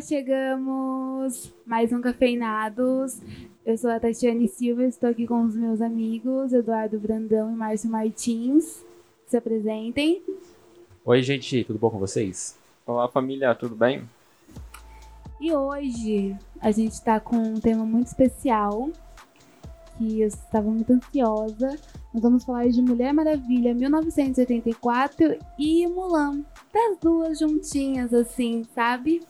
chegamos! Mais um Cafeinados. Eu sou a Tatiane Silva, estou aqui com os meus amigos Eduardo Brandão e Márcio Martins. Se apresentem. Oi, gente, tudo bom com vocês? Olá, família, tudo bem? E hoje a gente está com um tema muito especial que eu estava muito ansiosa. Nós vamos falar de Mulher Maravilha 1984 e Mulan. Das duas juntinhas, assim, sabe?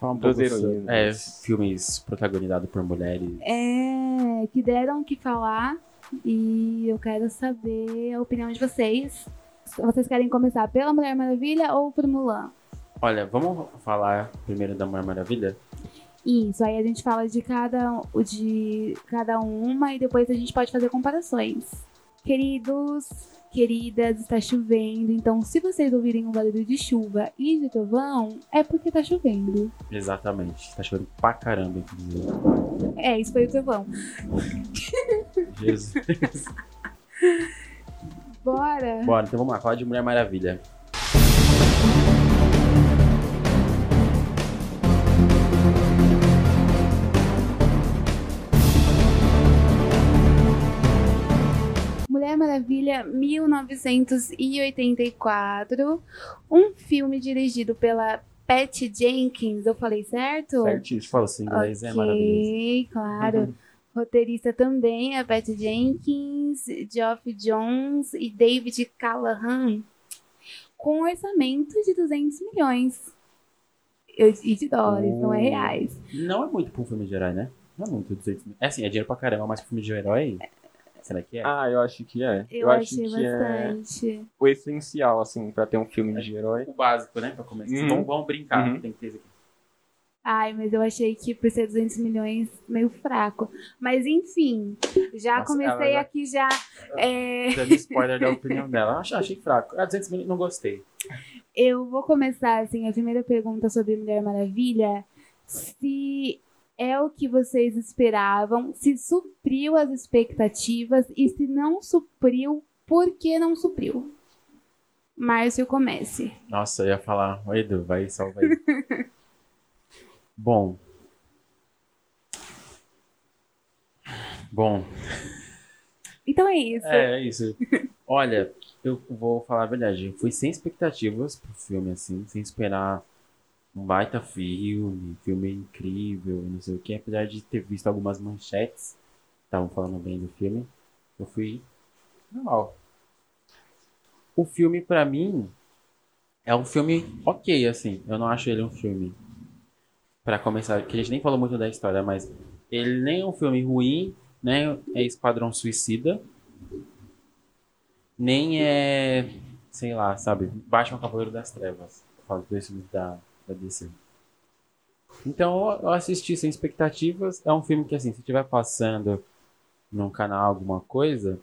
Fala um pouco sobre-. É, filmes protagonizados por mulheres. É, que deram o que falar e eu quero saber a opinião de vocês. Vocês querem começar pela Mulher Maravilha ou por Mulan? Olha, vamos falar primeiro da Mulher Maravilha? Isso, aí a gente fala de cada, de cada uma e depois a gente pode fazer comparações. Queridos, queridas, está chovendo, então se vocês ouvirem um barulho de chuva e de trovão, é porque tá chovendo. Exatamente. Tá chovendo pra caramba, inclusive. É, isso foi o trovão. Jesus. Bora! Bora, então vamos lá, falar de Mulher Maravilha. Mulher Maravilha 1984, um filme dirigido pela Patty Jenkins, eu falei certo? Certíssimo. Fala assim, inglês é maravilhoso. Ok, claro. Roteirista também, a Patty Jenkins, Geoff Jones e David Callahan, com um orçamento de 200 milhões e de dólares, não é Oh. reais. Não é muito pra um filme de herói, né? Não é muito, 200 mil. É assim, é dinheiro pra caramba, mas pra filme de herói... Será que é? Ah, eu acho que é. Eu, acho achei que é bastante. o essencial, assim, pra ter um filme de herói. O básico, né? Pra começar. Uhum. Vamos, vamos brincar. Uhum. Tem que ter isso aqui. Ai, mas eu achei que por ser 200 milhões, meio fraco. Mas enfim, já Nossa, comecei já- aqui já. é, Dando spoiler da opinião dela. Achei, achei fraco. Ah, 200 mil, não gostei. Eu vou começar assim, a primeira pergunta sobre Mulher Maravilha. Se é o que vocês esperavam, se supriu as expectativas e se não supriu, por que não supriu? Márcio, comece. Nossa, eu ia falar, Oi, Edu, vai, salva aí. Bom. Bom, Então é isso. é, é isso. Olha, eu vou falar a verdade. Eu fui sem expectativas pro filme, assim, sem esperar um baita filme, filme incrível, não sei o que. Apesar de ter visto algumas manchetes, estavam falando bem do filme, eu fui normal. O filme, pra mim, é um filme ok, assim. Eu não acho ele um filme. Pra começar, que a gente nem falou muito da história, mas ele nem é um filme ruim, nem é Esquadrão Suicida, nem é, sei lá, sabe, Batman Cavaleiro das Trevas. Eu falo dois filmes da, da DC. Então eu assisti sem expectativas. É um filme que, assim, se estiver passando num canal alguma coisa,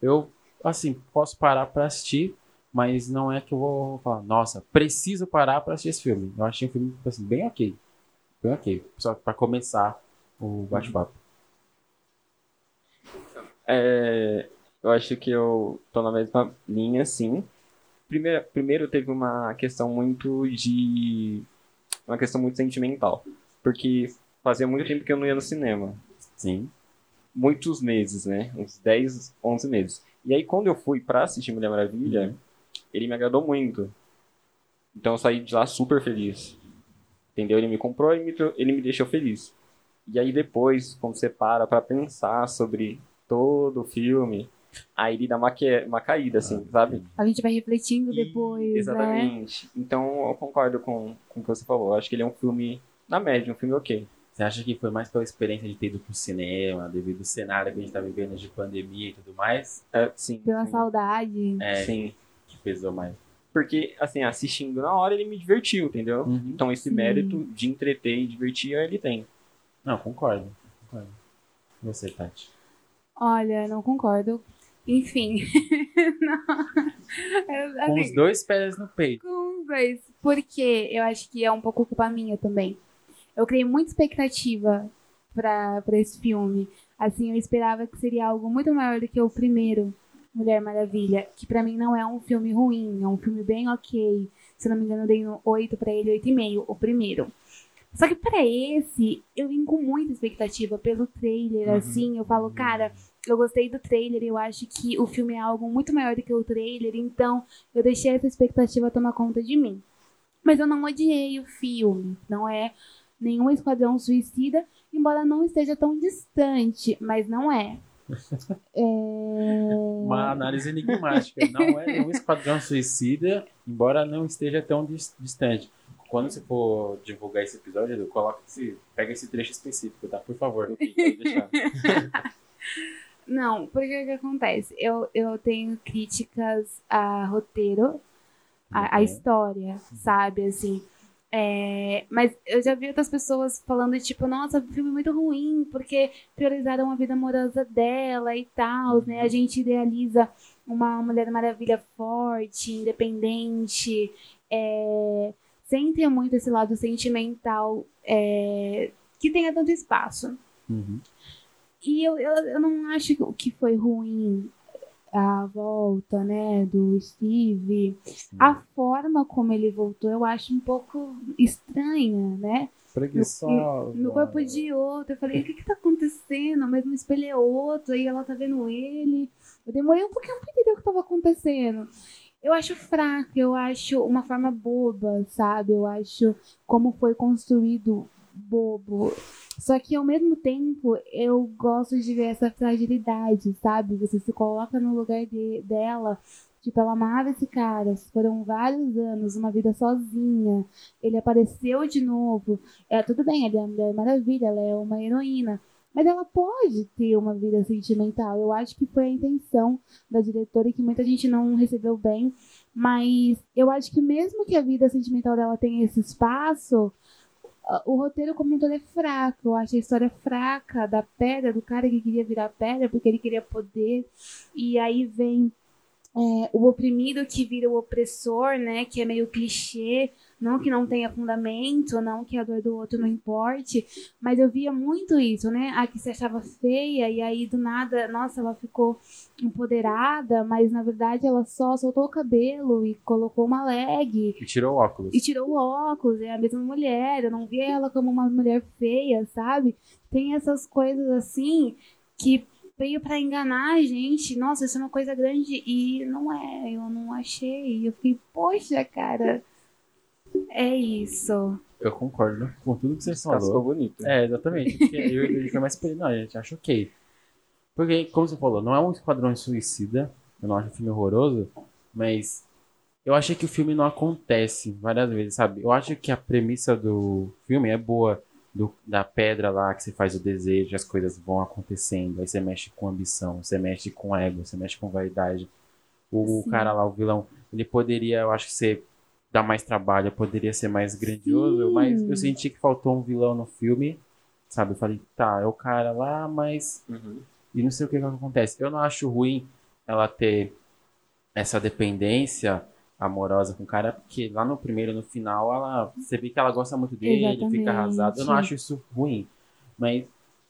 eu, assim, posso parar pra assistir, mas não é que eu vou falar, nossa, preciso parar pra assistir esse filme. Eu achei um filme, assim, bem ok. Bem ok. Só pra começar o bate-papo. É, eu acho que eu tô na mesma linha, sim. Primeiro, primeiro teve uma questão muito de. Uma questão muito sentimental. Porque fazia muito tempo que eu não ia no cinema. Sim. Muitos meses, né? Uns 10, 11 meses. E aí, quando eu fui pra assistir Mulher Maravilha, Uhum. ele me agradou muito. Então eu saí de lá super feliz. Entendeu? Ele me comprou e ele me deixou feliz. E aí depois, quando você para pra pensar sobre todo o filme, aí ele dá uma, que... uma caída, assim, sabe? A gente vai refletindo E- depois, né? Exatamente. Então eu concordo com, com o que você falou. Eu acho que ele é um filme na média, um filme ok. Você acha que foi mais pela experiência de ter ido pro cinema, devido ao cenário que a gente tá vivendo de pandemia e tudo mais, É, sim. Pela sim. saudade. é, Sim. que pesou mais? Porque, assim, assistindo na hora ele me divertiu, entendeu? Então esse Sim. mérito de entreter e divertir ele tem. Não, concordo. concordo. Você, Tati. Olha, não concordo. Enfim. Não. Com assim, os dois pés no peito. Com os dois. Porque eu acho que é um pouco culpa minha também. Eu criei muita expectativa pra, pra esse filme. Assim, eu esperava que seria algo muito maior do que o primeiro, Mulher Maravilha. Que pra mim não é um filme ruim, é um filme bem ok. Se não me engano, eu dei um 8 pra ele, 8,5, o primeiro. Só que para esse, eu vim com muita expectativa pelo trailer, Uhum. assim. Eu falo, cara, eu gostei do trailer, eu acho que o filme é algo muito maior do que o trailer, então eu deixei essa expectativa tomar conta de mim. Mas eu não odiei o filme, não é nenhum Esquadrão Suicida, embora não esteja tão distante, mas não é. É... Uma análise enigmática. Não é nenhum esquadrão suicida, embora não esteja tão dis- distante. Quando você for divulgar esse episódio, Edu, coloca esse, pega esse trecho específico, tá? Por favor. Deixar. Não, porque o que acontece? Eu, eu tenho críticas a roteiro, a, a Uhum. história, sabe? Assim. É, mas eu já vi outras pessoas falando, tipo, nossa, o filme é muito ruim, porque priorizaram a vida amorosa dela e tal, né? A gente idealiza uma Mulher Maravilha forte, independente, é, sem ter muito esse lado sentimental é, que tenha tanto espaço. Uhum. E eu, eu, eu não acho que- que foi ruim a volta, né, do Steve. A forma como ele voltou eu acho um pouco estranha, né? Preguiçosa. No corpo de outro. Eu falei, o que que tá acontecendo? Mas no espelho é outro, aí ela tá vendo ele. Eu demorei um pouquinho pra entender o que tava acontecendo. Eu acho fraco, eu acho uma forma boba, sabe? Eu acho como foi construído bobo. Só que ao mesmo tempo eu gosto de ver essa fragilidade, sabe? Você se coloca no lugar de, dela. Tipo, ela amava esse cara. Foram vários anos, uma vida sozinha. Ele apareceu de novo. É, tudo bem, ela é uma Mulher Maravilha, ela é uma heroína. Mas ela pode ter uma vida sentimental. Eu acho que foi a intenção da diretora e que muita gente não recebeu bem. Mas eu acho que mesmo que a vida sentimental dela tenha esse espaço, o roteiro como um todo é fraco. Eu acho a história fraca da pedra, do cara que queria virar pedra porque ele queria poder. E aí vem é, o oprimido que vira o opressor, né? Que é meio clichê. Não que não tenha fundamento, não que a dor do outro não importe, mas eu via muito isso, né? A que se achava feia e aí do nada, nossa, ela ficou empoderada, mas na verdade ela só soltou o cabelo e colocou uma leg E tirou o óculos. e tirou o óculos, é a mesma mulher, eu não via ela como uma mulher feia, sabe? Tem essas coisas assim que veio pra enganar a gente. Nossa, isso é uma coisa grande e não é, eu não achei. Eu fiquei, poxa, cara. É isso. Eu concordo com tudo que você Cascou falou. bonito. É, exatamente. Eu e o foi mais não, a gente acha ok. Porque, como você falou, não é um esquadrão suicida. Eu não acho o filme horroroso, mas eu achei que o filme não acontece várias vezes, sabe? Eu acho que a premissa do filme é boa. Do, da pedra lá que você faz o desejo, as coisas vão acontecendo. Aí você mexe com ambição, você mexe com ego, você mexe com vaidade. O Sim. cara lá, o vilão, ele poderia, eu acho que ser dar mais trabalho, poderia ser mais grandioso, Sim. mas eu senti que faltou um vilão no filme, sabe? Eu falei, tá, é o cara lá, mas Uhum. e não sei o que, que acontece. Eu não acho ruim ela ter essa dependência amorosa com o cara, porque lá no primeiro, no final, ela você vê que ela gosta muito dele, Exatamente. fica arrasada. Eu não acho isso ruim, mas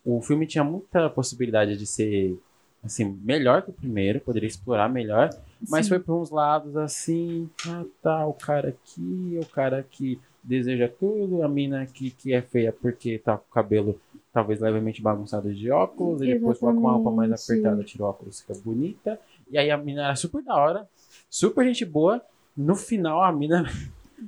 o filme tinha muita possibilidade de ser assim melhor que o primeiro, poderia explorar melhor, mas Sim. foi por uns lados assim, ah tá, o cara aqui, o cara que deseja tudo, a mina aqui que é feia porque tá com o cabelo talvez levemente bagunçado de óculos, e depois coloca uma roupa mais apertada, tira o óculos, fica bonita. E aí a mina era super da hora, super gente boa. No final a mina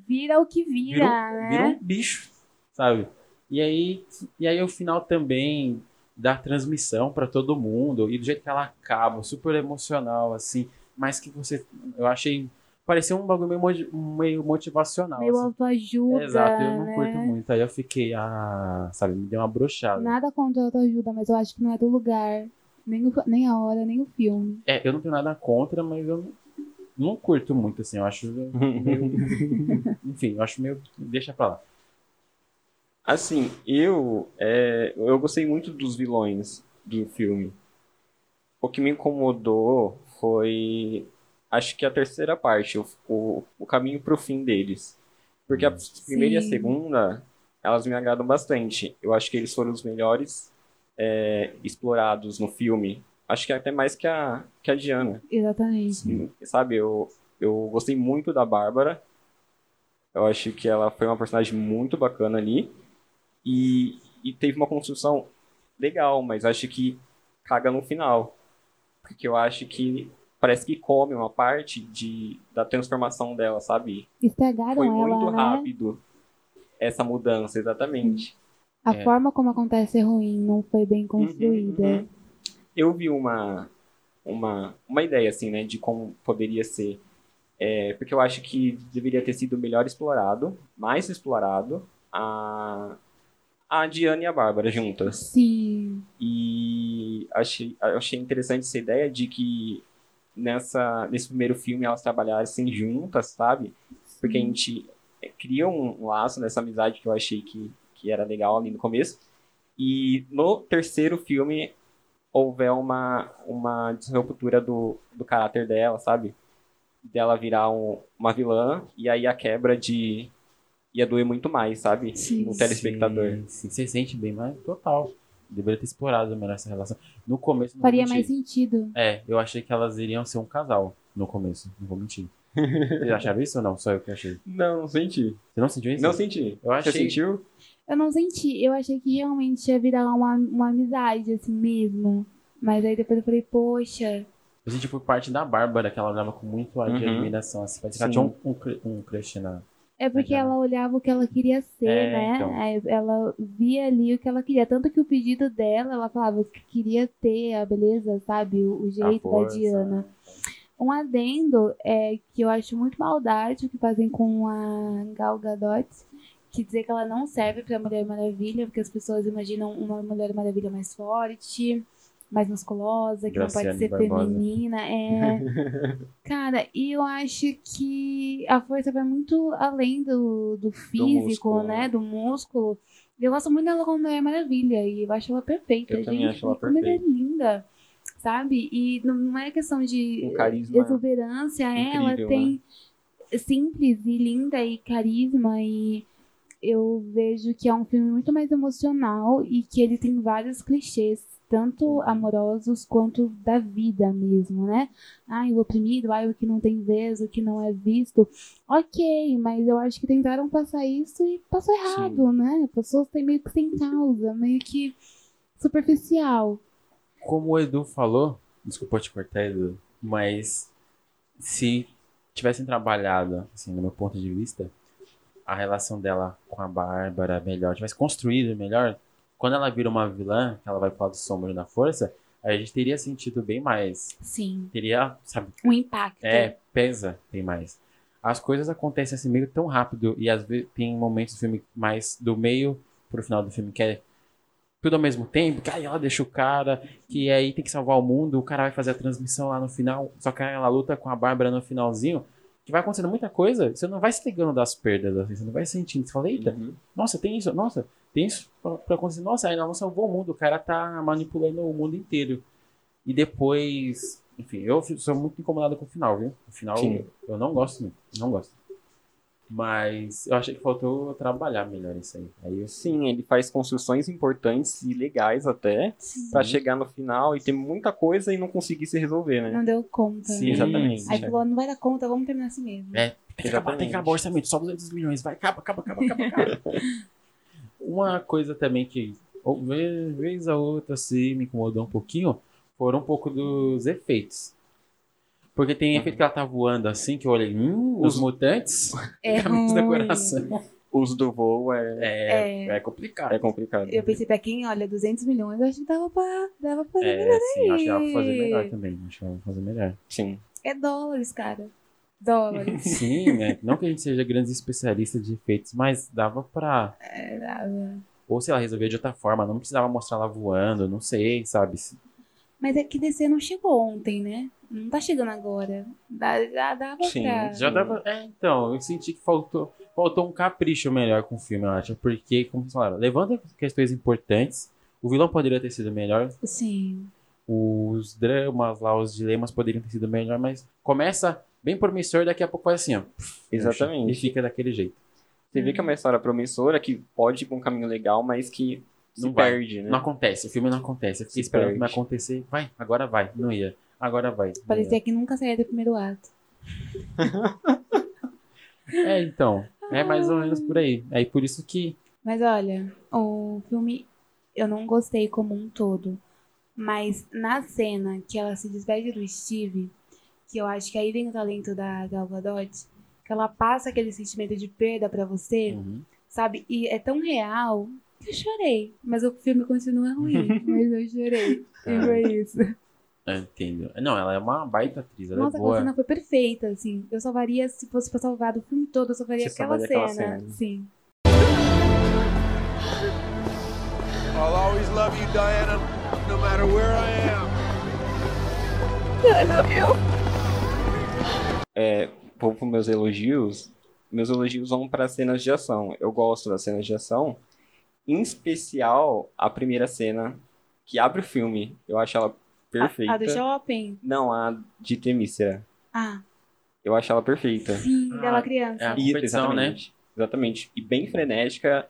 Vira o que vira, virou, né? virou um bicho, sabe? E aí, e aí o final também dá transmissão pra todo mundo e do jeito que ela acaba, super emocional assim, mas que você eu achei parecia um bagulho meio, meio motivacional. Meio assim. autoajuda. Exato, eu não né? curto muito. Aí eu fiquei, ah, sabe, me deu uma brochada. Nada contra a autoajuda, mas eu acho que não é do lugar. Nem, o- nem a hora, nem o filme. É, eu não tenho nada contra, mas eu não, curto muito, assim. Eu acho meio. Enfim, eu acho meio. Deixa pra lá. Assim, eu, é, eu gostei muito dos vilões do filme. O que me incomodou foi, acho que a terceira parte, o, o, o caminho pro fim deles. Porque a primeira e a Sim. segunda, elas me agradam bastante. Eu acho que eles foram os melhores é, explorados no filme. Acho que até mais que a, que a Diana. Exatamente. Sabe, eu, eu gostei muito da Bárbara. Eu acho que ela foi uma personagem muito bacana ali. E, e teve uma construção legal, mas acho que caga no final. Porque eu acho que parece que come uma parte de, da transformação dela, sabe? Estragaram Foi ela, muito né? rápido essa mudança, exatamente. A É. forma como acontece é ruim, não foi bem construída. Uhum, uhum. Eu vi uma, uma, uma ideia, assim, né, de como poderia ser. É, porque eu acho que deveria ter sido melhor explorado, mais explorado, a, a Diana e a Bárbara juntas. Sim. E achei, eu achei interessante essa ideia de que nessa, nesse primeiro filme elas trabalhassem juntas, sabe? Porque a gente é, cria um, um laço nessa amizade que eu achei que, que era legal ali no começo. E no terceiro filme houver uma, uma disruptura do, do caráter dela, sabe? Dela virar um- uma vilã e aí a quebra de. ia doer muito mais, sabe? Sim. No telespectador. Sim, sim. Você sente bem mais? Total. Deveria ter explorado melhor essa relação. No começo, não Faria mais sentido. É, eu achei que elas iriam ser um casal no começo. Não vou mentir. Vocês acharam isso ou não? Só eu que achei. Não, não senti. Você não sentiu isso? Não senti. Eu achei- Você sentiu? Eu não senti. Eu achei que realmente ia virar uma, uma amizade, assim mesmo. Mas aí depois eu falei, poxa. Eu senti por parte da Bárbara, que ela olhava com muito ar de Uhum. admiração. Assim, parece que ela Sim. tinha um, um, um crush na. É porque ela olhava o que ela queria ser, É, né? então. Ela via ali o que ela queria. Tanto que o pedido dela, ela falava que queria ter a beleza, sabe? O, o jeito da. Diana. Um adendo é que eu acho muito maldade o que fazem com a Gal Gadot, que dizer que ela não serve pra Mulher Maravilha, porque as pessoas imaginam uma Mulher Maravilha mais forte, mais musculosa, que não pode Graciane ser Barbosa. feminina. É. Cara, e eu acho que a força vai muito além do, do físico, músculo, né? né? Do músculo. Eu gosto muito dela como Mulher Maravilha e eu acho ela perfeita, Eu gente. também acho ela como ela é perfeita. linda, sabe? E não, é questão de Um exuberância, ela incrível, tem simples e linda e carisma e eu vejo que é um filme muito mais emocional e que ele tem vários clichês, tanto amorosos quanto da vida mesmo, né? Ai, o oprimido, ai, o que não tem vez, o que não é visto. Ok, mas eu acho que tentaram passar isso e passou errado, né? Pessoas têm meio que sem causa, meio que superficial. Como o Edu falou, desculpa te cortar, Edu, mas se tivessem trabalhado, assim, no meu ponto de vista, a relação dela com a Bárbara melhor, tivesse construído melhor, quando ela vira uma vilã, que ela vai pro lado sombrio da força, a gente teria sentido bem mais. Sim, Teria, sabe, um impacto. é, pesa bem mais. As coisas acontecem assim meio tão rápido e às vezes tem momentos do filme mais do meio pro final do filme que é tudo ao mesmo tempo, que aí ela deixa o cara, que aí tem que salvar o mundo, o cara vai fazer a transmissão lá no final, só que ela luta com a Bárbara no finalzinho, que vai acontecendo muita coisa, você não vai se ligando das perdas, assim, você não vai sentindo, você fala, eita, Uhum. nossa, tem isso, nossa, tem isso pra, pra acontecer, nossa, ela não salvou o mundo, o cara tá manipulando o mundo inteiro. E depois, enfim, eu sou muito incomodado com o final, viu? O final Sim. eu não gosto não gosto. Mas eu achei que faltou trabalhar melhor isso aí. Aí eu Sim, ele faz construções importantes e legais até, pra chegar no final e ter muita coisa e não conseguir se resolver, né? Não deu conta. Sim, né? exatamente. Aí falou, não vai dar conta, vamos terminar assim mesmo. É, tem que acabar, tem que acabar o orçamento, só 200 milhões, vai, acaba, acaba, acaba, acaba, acaba. Uma coisa também que, ou vez, vez a outra, se me incomodou um pouquinho, foram um pouco dos efeitos. Porque tem efeito que ela tá voando assim, que eu olhei, hum, os Os- mutantes, É caminhos da ruim. coração. O uso do voo é, É, é complicado. é complicado. Eu pensei, pra quem olha 200 milhões, eu acho que dava pra, dava pra fazer É, melhor sim, acho que ela vai aí. fazer melhor também. Acho que ela vai fazer melhor. Sim. É dólares, cara. Dólares. Sim, né? Não que a gente seja grandes especialistas de efeitos, mas dava pra. É, dava. Ou sei lá, resolver de outra forma. Não precisava mostrar ela voando, não sei, sabe? Mas é que DC não chegou ontem, né? Não tá chegando agora. Dá, já dava Sim, pra... Já dava. É, então, eu senti que faltou, faltou um capricho melhor com o filme, eu acho. Porque, como vocês falaram, levanta questões importantes. O vilão poderia ter sido melhor. Sim. Os dramas lá, os dilemas poderiam ter sido melhor, mas começa bem promissor, daqui a pouco faz assim, ó. Exatamente. E fica daquele jeito. Você vê que é uma história promissora que pode ir pra um caminho legal, mas que Não vai. perde, né? Não acontece, o filme não acontece. Eu fiquei Se esperando perde. que vai acontecer. Vai, agora vai. Não ia. Agora vai. Parecia que nunca saía do primeiro ato. É, então. É mais ou menos por aí. Aí por isso que Mas olha, o filme eu não gostei como um todo. Mas na cena que ela se despede do Steve, que eu acho que aí vem o talento da Gal Gadot, que ela passa aquele sentimento de perda pra você, Uhum. sabe? E é tão real eu chorei. Mas o filme continua ruim, mas eu chorei. E foi isso. Eu entendo. Não, ela é uma baita atriz, ela Nossa, é aquela boa. cena foi perfeita, assim. Eu salvaria, se fosse pra salvar do filme todo, eu salvaria Você aquela salvaria cena. aquela cena. Sim. I'll always love you, Diana, no matter where I am. É, vou para meus elogios. Meus elogios vão para cenas de ação. Eu gosto das cenas de ação. Em especial, a primeira cena que abre o filme. Eu acho ela perfeita. A, a do shopping? Não, a de Temícera. Ah, Eu acho ela perfeita. sim, Ah, dela criança. é a E- né? exatamente. Exatamente. E bem frenética.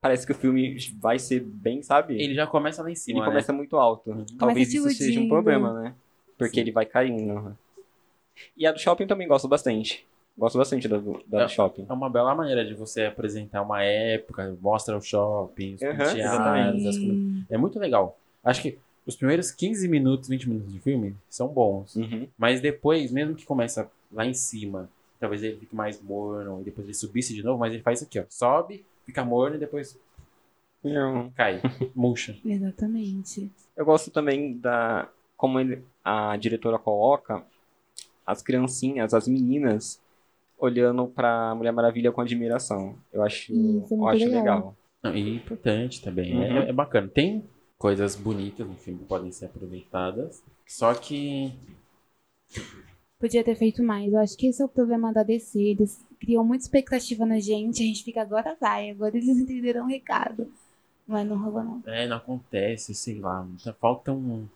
Parece que o filme vai ser bem, sabe? Ele já começa lá em cima, Ele começa muito alto. Uhum. Talvez isso seja um problema, né? Porque Sim. ele vai caindo. E a do shopping também gosto bastante. Gosto bastante da, do- da É. shopping. É uma bela maneira de você apresentar uma época, mostra o shopping, os Aham, penteados, as coisas. É muito legal. Acho que os primeiros 15 minutos, 20 minutos de filme são bons. Uhum. Mas depois, mesmo que começa lá em cima, talvez ele fique mais morno, e depois ele subisse de novo, mas ele faz isso aqui, ó. Sobe, fica morno e depois Eu, cai, murcha. Exatamente. eu gosto também da como ele- a diretora coloca as criancinhas, as meninas, olhando pra Mulher Maravilha com admiração. Eu acho, Isso, é eu acho legal. legal. Não, e importante também. Uhum. É, é bacana. Tem coisas bonitas no filme que podem ser aproveitadas. Só que. Podia ter feito mais. Eu acho que esse é o problema da DC. Eles criam muita expectativa na gente. A gente fica, agora vai. Agora eles entenderam o recado. Mas não rolou, não. É, não acontece, sei lá. tá- Falta um.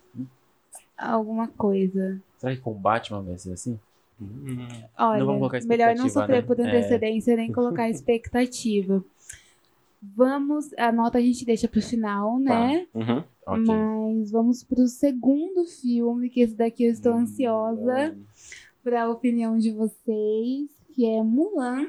Alguma coisa. Será que com o Batman vai ser assim? Olha, Não vamos colocar melhor não sofrer né? por antecedência nem colocar expectativa. Vamos, a nota a gente deixa pro final, né? Uhum. Ok. Mas vamos pro segundo filme, que esse daqui eu estou ansiosa para a opinião de vocês, que é Mulan.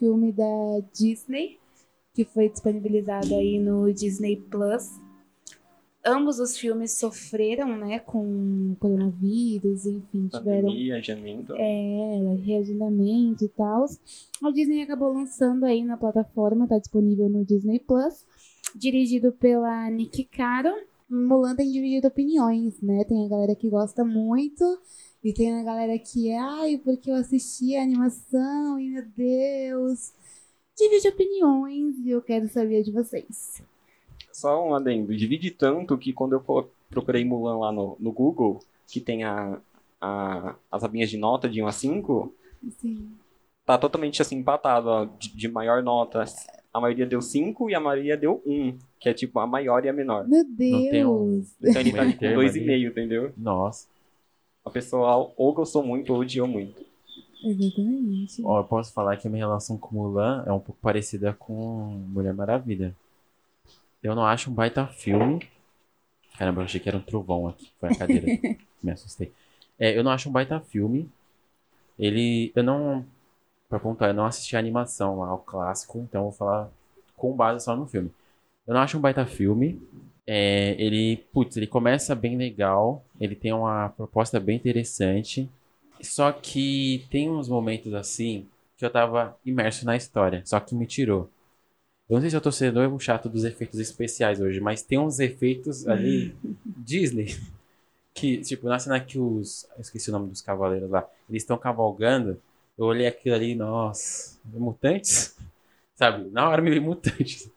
Filme da Disney, que foi disponibilizado aí no Disney Plus. Ambos os filmes sofreram, né, com coronavírus, enfim, tiveram Pandemia, adiamento. é, reagendamento e tal. A Disney acabou lançando aí na plataforma, tá disponível no Disney Plus, dirigido pela Nick Caro. Mulan tem dividido opiniões, né? Tem a galera que gosta muito e tem a galera que, ai, porque eu assisti a animação e meu Deus. Divide opiniões e eu quero saber de vocês. Só um adendo. Divide tanto que quando eu procurei Mulan lá no, no Google, que tem a, a- as abinhas de nota de 1 a 5, Assim, tá totalmente assim empatado, ó, de, de maior nota. A maioria deu 5 e a maioria deu 1, que é tipo a maior e a menor. meu tem um- Deus! Então ele tá Meio com termo ali. 2,5, entendeu? Nossa. A pessoa ou gostou muito ou odiou muito. Exatamente. Ó, eu posso falar que a minha relação com Mulan é um pouco parecida com Mulher Maravilha. Eu não acho um baita filme. Caramba, eu achei que era um trovão aqui. Foi a cadeira. Me assustei. É, eu não acho um baita filme. Ele. Eu não. Pra pontuar, eu não assisti a animação lá, o clássico, então eu vou falar com base só no filme. Eu não acho um baita filme. É, ele, putz, ele começa bem legal. Ele tem uma proposta bem interessante. Só que tem uns momentos assim que eu tava imerso na história, só que me tirou. Eu não sei se eu tô sendo eu chato dos efeitos especiais hoje, mas tem uns efeitos ali Disney que, tipo, na cena que os. Eu esqueci o nome dos cavaleiros lá. Eles estão cavalgando. Eu olhei aquilo ali, nossa, mutantes? Sabe? Na hora me veio mutantes.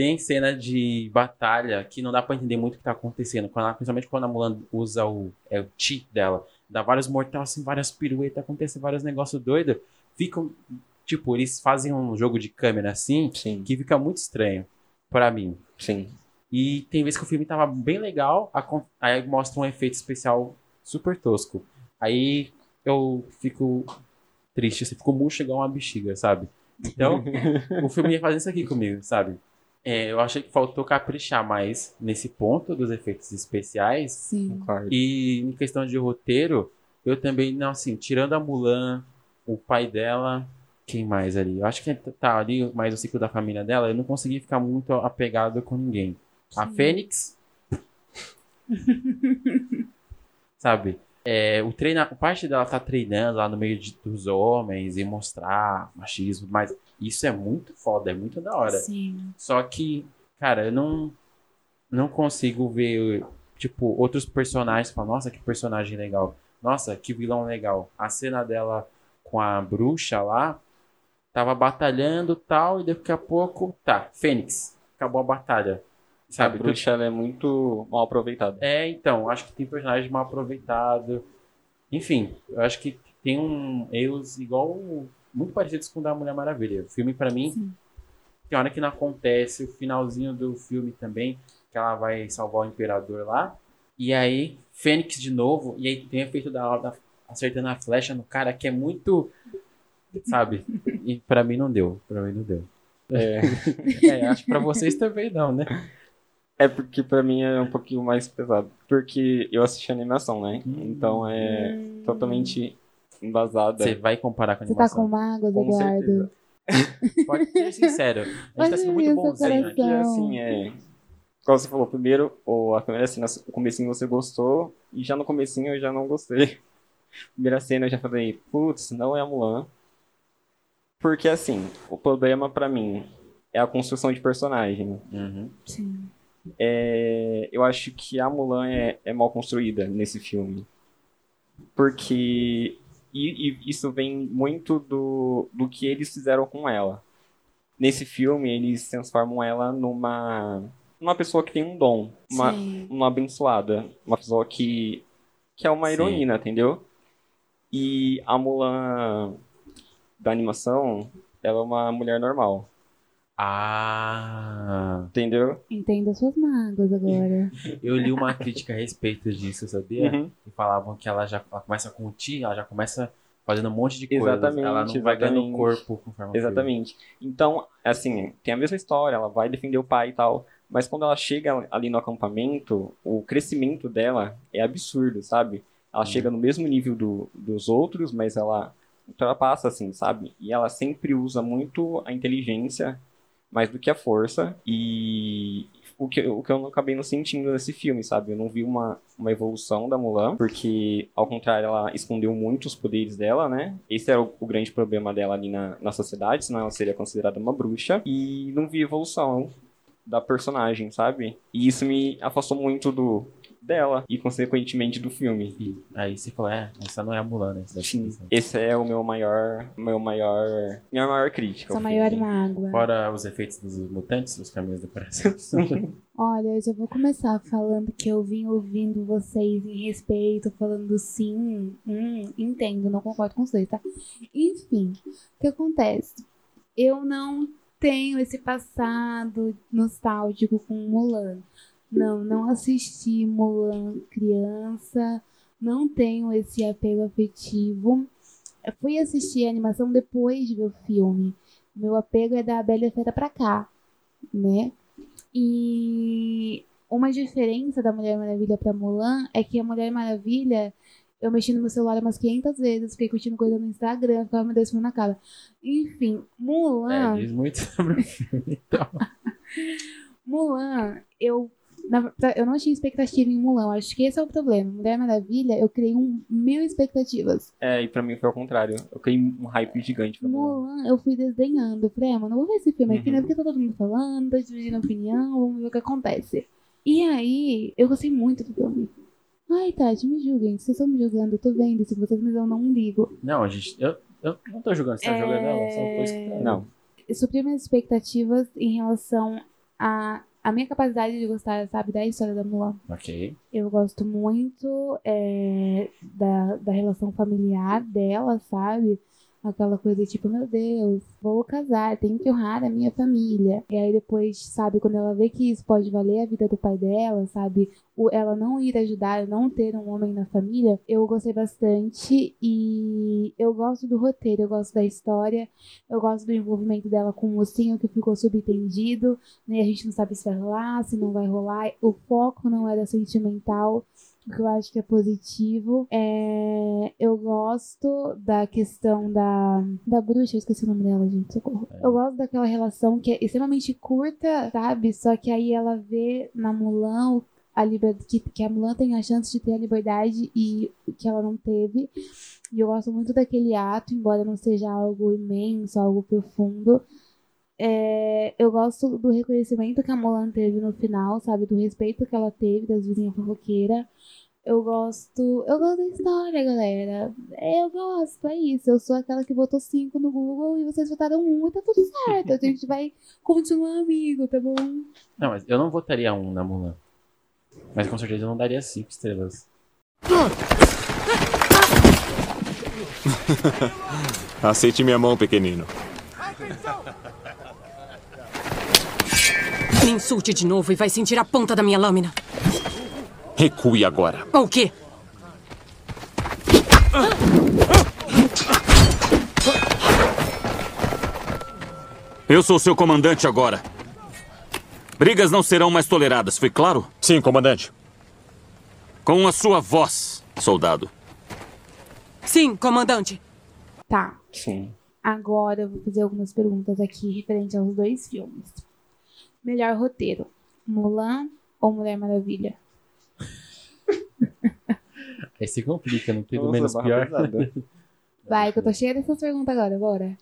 Tem cena de batalha que não dá pra entender muito o que tá acontecendo. Quando ela- principalmente quando a Mulan usa o, é, o chi dela. Dá vários mortais, assim, várias piruetas, acontece vários negócios doidos. Ficam. Tipo, eles fazem um jogo de câmera assim Sim, que fica muito estranho pra mim. sim. E tem vezes que o filme tava bem legal, aí mostra um efeito especial super tosco. Aí eu fico triste, assim, fico murcho igual uma bexiga, sabe? Então, o filme ia fazer isso aqui comigo, sabe? É, eu achei que faltou caprichar mais nesse ponto dos efeitos especiais. Sim. Concordo. E em questão de roteiro, eu também, não, assim, tirando a Mulan, o pai dela, quem mais ali? Eu acho que tá ali mais o ciclo da família dela, eu não consegui ficar muito apegado com ninguém. A Sim. Fênix. Sabe? É, o treina, a parte dela tá treinando lá no meio de, dos homens e mostrar machismo, mas isso é muito foda, é muito da hora. Sim. Só que, cara, eu não, não consigo ver, tipo, outros personagens falar, nossa, que personagem legal. Nossa, que vilão legal. A cena dela com a bruxa lá, tava batalhando tal, e daqui a pouco, tá, Fênix. Acabou a batalha. A Sabe? bruxa ela é muito mal aproveitada. É, então, acho que tem personagem mal aproveitado. Enfim, eu acho que tem um erros igual muito parecidos com o da Mulher Maravilha. O filme pra mim Sim. tem hora que não acontece, o finalzinho do filme também, que ela vai salvar o imperador lá. E aí, Fênix de novo, e aí tem o efeito da da acertando a flecha no cara que é muito sabe? E pra mim não deu, pra mim não deu. É, É, acho que pra vocês também não, né? é porque pra mim é um pouquinho mais pesado. Porque eu assisti animação, né? Então é Hum. totalmente embasada. Você vai comparar com a Você tá com mágoas, Com Eduardo? certeza. Pode ser sincero. A gente tá Olha sendo muito isso, bonzinho aqui. Que assim, é. Como você falou, primeiro, ou a primeira cena, o comecinho você gostou, e já no comecinho eu já não gostei. Primeira cena eu já falei, putz, não é a Mulan. Porque assim, o problema pra mim é a construção de personagem. Uhum. Sim. É, eu acho que a Mulan é, é mal construída nesse filme. Porque e, e isso vem muito do, do que eles fizeram com ela. Nesse filme, eles transformam ela numa, numa pessoa que tem um dom, uma, Sim. uma abençoada, uma pessoa que, que é uma Sim. heroína, entendeu? E a Mulan da animação, ela é uma mulher normal, Ah, entendeu? Entenda suas mágoas agora. eu li uma crítica a respeito disso, sabia? Uhum. Que falavam que ela já ela começa com o ti, ela já começa fazendo um monte de coisas. Exatamente, ela não vai ganhando exatamente. corpo conforme Exatamente. Então, assim, tem a mesma história, ela vai defender o pai e tal, mas quando ela chega ali no acampamento, o crescimento dela é absurdo, sabe? Ela chega no mesmo nível do, dos outros, mas ela ultrapassa, assim, sabe? E ela sempre usa muito a inteligência mais do que a força, e o que, o que eu não acabei não sentindo nesse filme, sabe? Eu não vi uma, uma evolução da Mulan, porque, ao contrário, ela escondeu muito os poderes dela, né? Esse era o, o grande problema dela ali na, na sociedade, senão ela seria considerada uma bruxa, e não vi evolução da personagem, sabe? E isso me afastou muito do dela e consequentemente do filme. E aí você falou, é, essa não é a Mulan, né? Essa Sim, essa. esse é o meu maior, meu maior, minha maior crítica. Sua maior mágoa. Fora os efeitos dos mutantes, os caminhos do coração. Olha, eu já vou começar falando que eu vim ouvindo vocês em respeito, falando sim, hum, entendo, não concordo com vocês, tá? Enfim, o que acontece? Eu não tenho esse passado nostálgico com Mulan. Não, não assisti Mulan criança, não tenho esse apego afetivo. Eu fui assistir a animação depois de ver o filme. Meu apego é da Bela Fera pra cá, né? E uma diferença da Mulher Maravilha pra Mulan é que a Mulher Maravilha, eu mexi no meu celular umas 500 vezes, fiquei curtindo coisa no Instagram, ficava me dando na cara. Enfim, Mulan. é, diz muito sobre o filme. Então. Mulan, eu, na- eu não tinha expectativa em Mulan. eu Acho que esse é o problema. Mulher Maravilha, eu criei um mil expectativas. É, e pra mim foi ao contrário. Eu criei um hype gigante pra Mulan. Mulan, eu fui desdenhando. Eu falei, ah, mano, eu vou ver esse filme aqui, Uhum. né? Porque tá todo mundo falando, tá dividindo opinião, vamos ver o que acontece. E aí, eu gostei muito do filme. Ai, Tati, me julguem. Vocês estão me julgando, eu tô vendo isso, vocês, mas eu não ligo. Não, a gente. Eu, eu não tô julgando, você tá É. jogando ela, só tô escutando. Não. Eu supri minhas expectativas em relação a, a minha capacidade de gostar, sabe, da história da Mulan. Ok. Eu gosto muito é, da, da relação familiar dela, sabe? Aquela coisa tipo, meu Deus, vou casar, tenho que honrar a minha família. E aí depois, sabe, quando ela vê que isso pode valer a vida do pai dela, sabe, o, ela não ir ajudar, não ter um homem na família, eu gostei bastante e eu gosto do roteiro, eu gosto da história, eu gosto do envolvimento dela com o mocinho que ficou subentendido, né? A gente não sabe se vai rolar, se não vai rolar. O foco não era sentimental, o que eu acho que é positivo. É, eu gosto da questão da, da bruxa, eu esqueci o nome dela, gente, socorro. Eu gosto daquela relação que é extremamente curta, sabe? Só que aí ela vê na Mulan o- a liber... que, que a Mulan tem a chance de ter a liberdade e que ela não teve. E eu gosto muito daquele ato, embora não seja algo imenso, algo profundo. É, eu gosto do reconhecimento que a Mulan teve no final, sabe? Do respeito que ela teve das vizinhas fofoqueiras. Eu gosto. Eu gosto da história, galera. Eu gosto, é isso. Eu sou aquela que botou 5 no Google e vocês votaram 1 um, e tá tudo certo. A gente vai continuar amigo, tá bom? Não, mas eu não votaria um na Mulan. Mas com certeza eu não daria cinco estrelas. Aceite minha mão, pequenino. Me insulte de novo e vai sentir a ponta da minha lâmina. Recue agora. Ou o quê? Eu sou seu comandante agora. Brigas não serão mais toleradas, foi claro? Sim, comandante. Com a sua voz, soldado. Sim, comandante. Tá. Sim. Agora eu vou fazer algumas perguntas aqui referente aos dois filmes. Melhor roteiro: Mulan ou Mulher Maravilha? Aí se complica, não tem do menos pior. Vai, que eu tô cheia dessas perguntas agora, bora.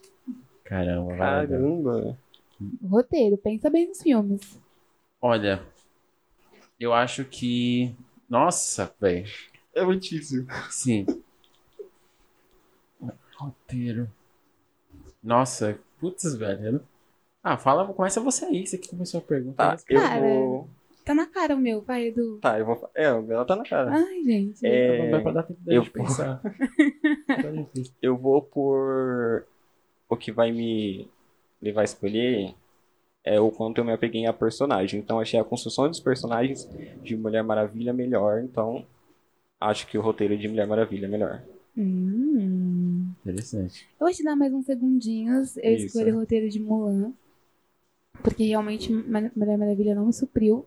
Caramba. Caramba. Roteiro, pensa bem nos filmes. Olha, eu acho que. Nossa, velho. É muito difícil. Sim. Roteiro. Nossa, putz, velho. Ah, fala, começa você aí. Você que começou a perguntar. Tá, eu Cara. vou. Tá na cara o meu, vai, Edu. Tá, eu vou. É, o tá na cara. Ai, gente. É, Não vai pra dar tempo eu pensar. Tá difícil. Eu vou por. O que vai me levar a escolher é o quanto eu me apeguei a personagem. Então achei a construção dos personagens de Mulher Maravilha melhor. Então acho que o roteiro de Mulher Maravilha é melhor. Hum. Interessante. Eu vou te dar mais uns segundinhos. Eu Isso. escolhi o roteiro de Mulan. Porque realmente Mulher Maravilha não me supriu.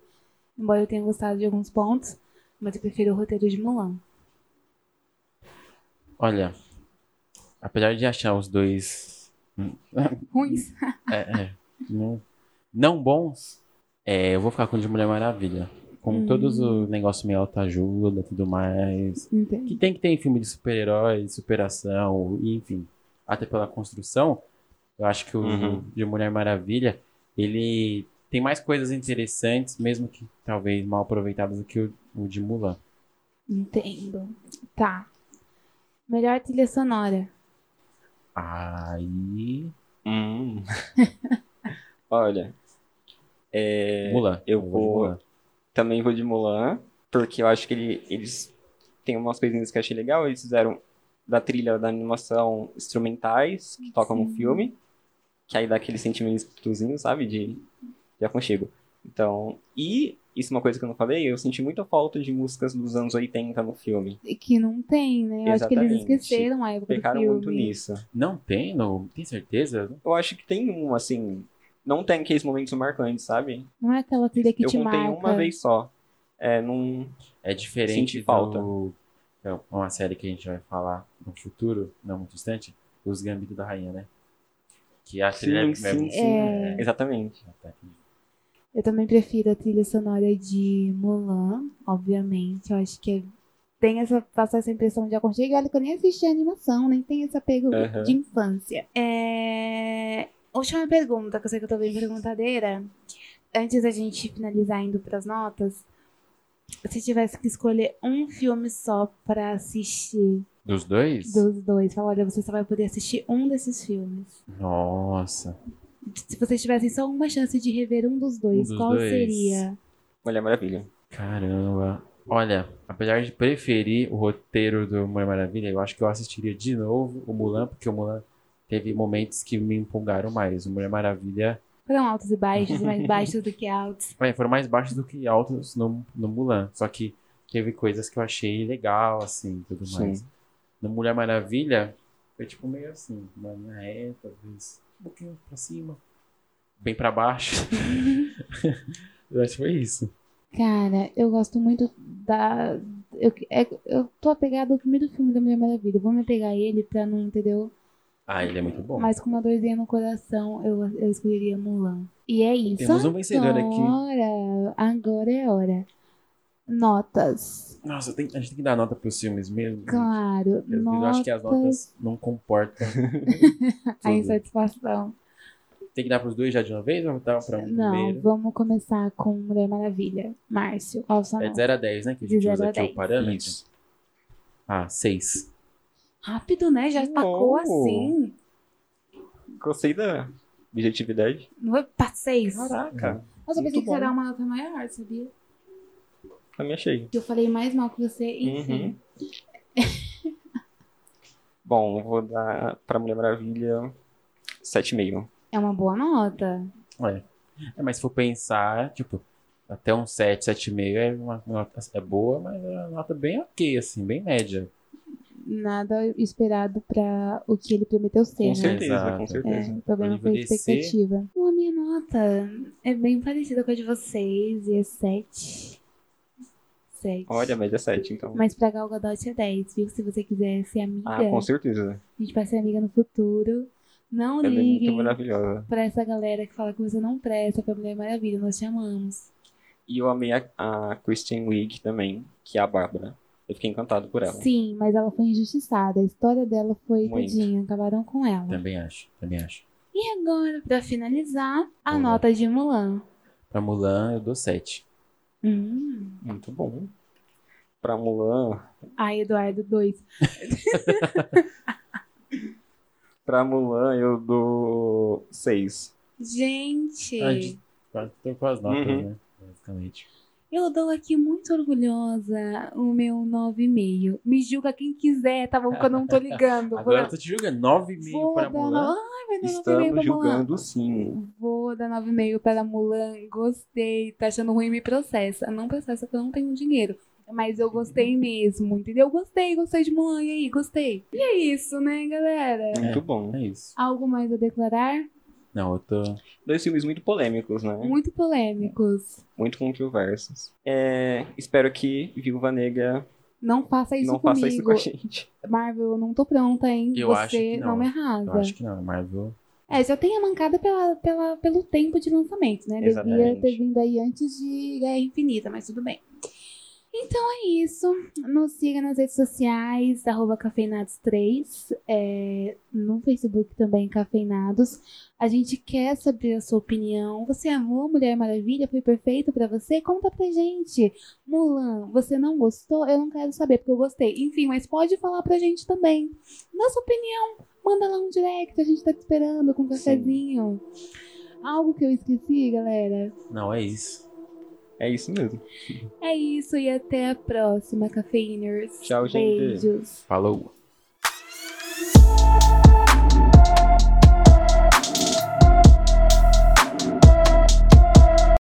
Embora eu tenha gostado de alguns pontos. Mas eu prefiro o roteiro de Mulan. Olha, apesar de achar os dois Ruins. é, é, não, não bons, é, eu vou ficar com o de Mulher Maravilha. Com Hum. todos os negócios meio autoajuda e tudo mais. Que Entendi. tem que ter em filme de super-herói, superação, enfim. Até pela construção, eu acho que o Uhum. de Mulher Maravilha, ele tem mais coisas interessantes, mesmo que talvez mal aproveitadas do que o, o de Mulan. Entendo. Tá. Melhor trilha sonora. Aí. Hum. Olha. É, Mulan. eu vou- Mulan. Também vou de Mulan, porque eu acho que ele- eles têm umas coisinhas que eu achei legal. Eles fizeram da trilha da animação instrumentais que tocam no filme, que aí dá aquele sentimentozinho, sabe? De, de aconchego. Então, e isso é uma coisa que eu não falei, eu senti muita falta de músicas dos anos 80 no filme. E Que não tem, né? Eu acho que eles esqueceram a época Pecaram do filme. muito nisso. Não tem? Não, tem certeza? Eu acho que tem um, assim, não tem aqueles momentos marcantes, sabe? Não é aquela trilha que eu te contei marca. uma vez só. É, não. É diferente Senti falta. do... É uma série que a gente vai falar no futuro, não muito distante, Os Gambitos da Rainha, né? Que a trilha Sim, é- sim, sim. É. Exatamente. Eu também prefiro a trilha sonora de Mulan, obviamente. Eu acho que é- tem essa, passa essa impressão de aconchego. Olha que eu nem assisti a animação, nem tem esse apego Aham. de infância. É... Última pergunta, que eu sei que eu tô bem perguntadeira. Antes da gente finalizar indo pras notas, se tivesse que escolher um filme só pra assistir Dos dois? dos dois, fala, olha, você só vai poder assistir um desses filmes. Nossa. Se vocês tivessem só uma chance de rever um dos dois, Um dos qual dois. seria? Mulher Maravilha. Caramba. Olha, apesar de preferir o roteiro do Mulher Maravilha, eu acho que eu assistiria de novo o Mulan, porque o Mulan teve momentos que me empolgaram mais. O Mulher Maravilha Foram altos e baixos, mais baixos do que altos. é, foram mais baixos do que altos no, no Mulan. Só que teve coisas que eu achei legal, assim, tudo Sim. No Mulher Maravilha, foi tipo meio assim, uma linha reta, às vezes um pouquinho pra cima, bem pra baixo. eu acho que foi isso. Cara, eu gosto muito da. Eu, é- eu tô apegada ao primeiro filme da Mulher Maravilha. Eu vou me apegar a ele pra não, entendeu? Ah, ele é muito bom. Mas com uma dorzinha no coração, eu, eu escolheria Mulan. E é isso. Temos um vencedor aqui. Agora, agora é hora. Notas. Nossa, tem- a gente tem que dar nota pros filmes mesmo. Claro. Eu, eu notas. acho que as notas não comportam. A insatisfação. Tem que dar pros dois já de uma vez ou dar pra um Não, primeiro? vamos começar com Mulher Maravilha. Márcio, qual sua É de nota? 0 a 10, né? Que a gente usa aqui o 10. parâmetro. Isso. Ah, 6. Rápido, né? Já tacou Oh. assim. Gostei da objetividade. Não foi pra seis. Caraca, Nossa, eu pensei que você ia dar uma nota maior, sabia? Também achei. Que eu falei mais mal que você, enfim. Bom, eu vou dar pra Mulher Maravilha 7,5. É uma boa nota. É. é. Mas se for pensar, tipo, até um 7, 7,5 é uma nota é boa, mas é uma nota bem ok, assim, bem média. Nada esperado pra o que ele prometeu ser, Com né? certeza, Exato. com É, certeza. o problema foi a expectativa. Bom, a minha nota é bem parecida com a de vocês, e é 7. 7. Olha, a média é 7, então. Mas pra Gal Gadot é 10, viu? Se você quiser ser amiga, Ah, com certeza. a gente vai ser amiga no futuro. Não Ela é muito liguem maravilhosa. pra essa galera que fala que você não presta pra Mulher Maravilha, nós te amamos. E eu amei a, a Christian Wiig também, que é a Bárbara. Eu fiquei encantado por ela. Sim, mas ela foi injustiçada. A história dela foi Muito. tadinha, acabaram com ela. Também acho, também acho. E agora, pra finalizar, a Vamos lá. nota de Mulan. Pra Mulan, eu dou 7. Hum. Muito bom. Pra Mulan. Ai, Eduardo, 2. Pra Mulan eu dou 6. Gente, de- Quase- Tô com as notas, Uhum. né? Basicamente. Eu dou aqui muito orgulhosa o meu 9,5. Me julga quem quiser, tá bom? Que eu não tô ligando. Agora eu tô te julgando. 9,5 vou pra dar Mulan. Ai, vai dar 9,5 Estamos pra Mulan. julgando sim. Vou dar 9,5 para Mulan. Gostei. Tá achando ruim, me processa. Não processa porque eu não tenho dinheiro. Mas eu gostei mesmo, entendeu? Gostei, gostei de Mulan. E aí, gostei. E é isso, né, galera? Muito bom. É isso. Algo mais a declarar? Não, eu tô. Dois filmes muito polêmicos, né? Muito polêmicos. Muito controversos. É, espero que Viúva Negra Não faça isso não comigo. faça isso com a gente. Marvel, eu não tô pronta, hein? Eu Você acho que não. me Eu arrasa. acho que não. Marvel. É, já tem a mancada pela, pela, pelo tempo de lançamento, né? Devia Exatamente. ter vindo aí antes de Guerra Infinita, mas tudo bem. Então é isso. Nos siga nas redes sociais, arroba cafeinados3, é, no Facebook também, cafeinados. A gente quer saber a sua opinião. Você amou Mulher Maravilha? Foi perfeito pra você? Conta pra gente. Mulan, você não gostou? Eu não quero saber, porque eu gostei. Enfim, mas pode falar pra gente também. Sua opinião. Manda lá um direct, a gente tá te esperando com um cafezinho. Algo que eu esqueci, galera? Não, é isso. É isso mesmo. É isso e até a próxima, cafeiners. Tchau, gente. Beijos. Falou.